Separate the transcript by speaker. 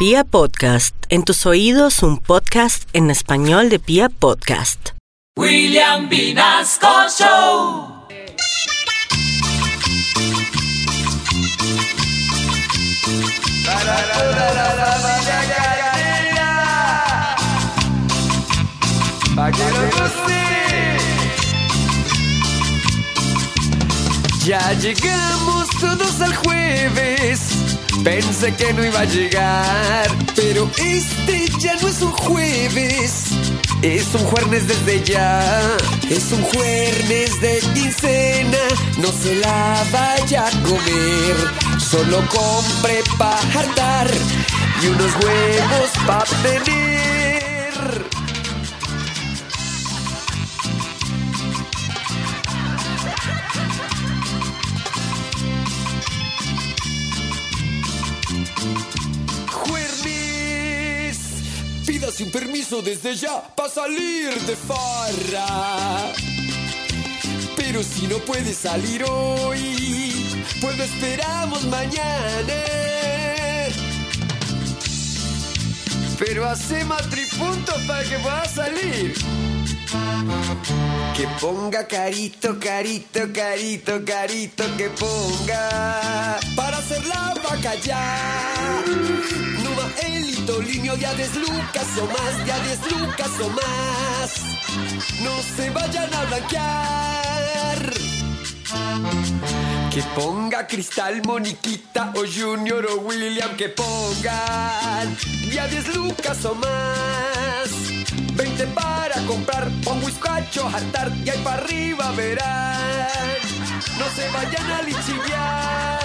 Speaker 1: Pia Podcast, en tus oídos un podcast en español de Pia Podcast.
Speaker 2: William Vinasco Show.
Speaker 3: Ya llegamos todos al jueves. Pensé que no iba a llegar, pero este ya no es un jueves. Es un jueves desde ya. Es un jueves de quincena. No se la vaya a comer. Solo compre pa' hartar y unos huevos pa' tener. Pídase un permiso desde ya para salir de farra. Pero si no puede salir hoy, pues lo esperamos mañana. Pero hacemos tripuntos para que pueda salir. Que ponga carito, carito, carito, carito, que ponga para hacer la vaca ya. Linio, ya deslucas o más, ya deslucas o más. No se vayan a blanquear. Que ponga Cristal, Moniquita o Junior o William, que pongan ya 10 lucas o más. 20 para comprar, un bizcocho, hartar y ahí para arriba verán. No se vayan a lichillar.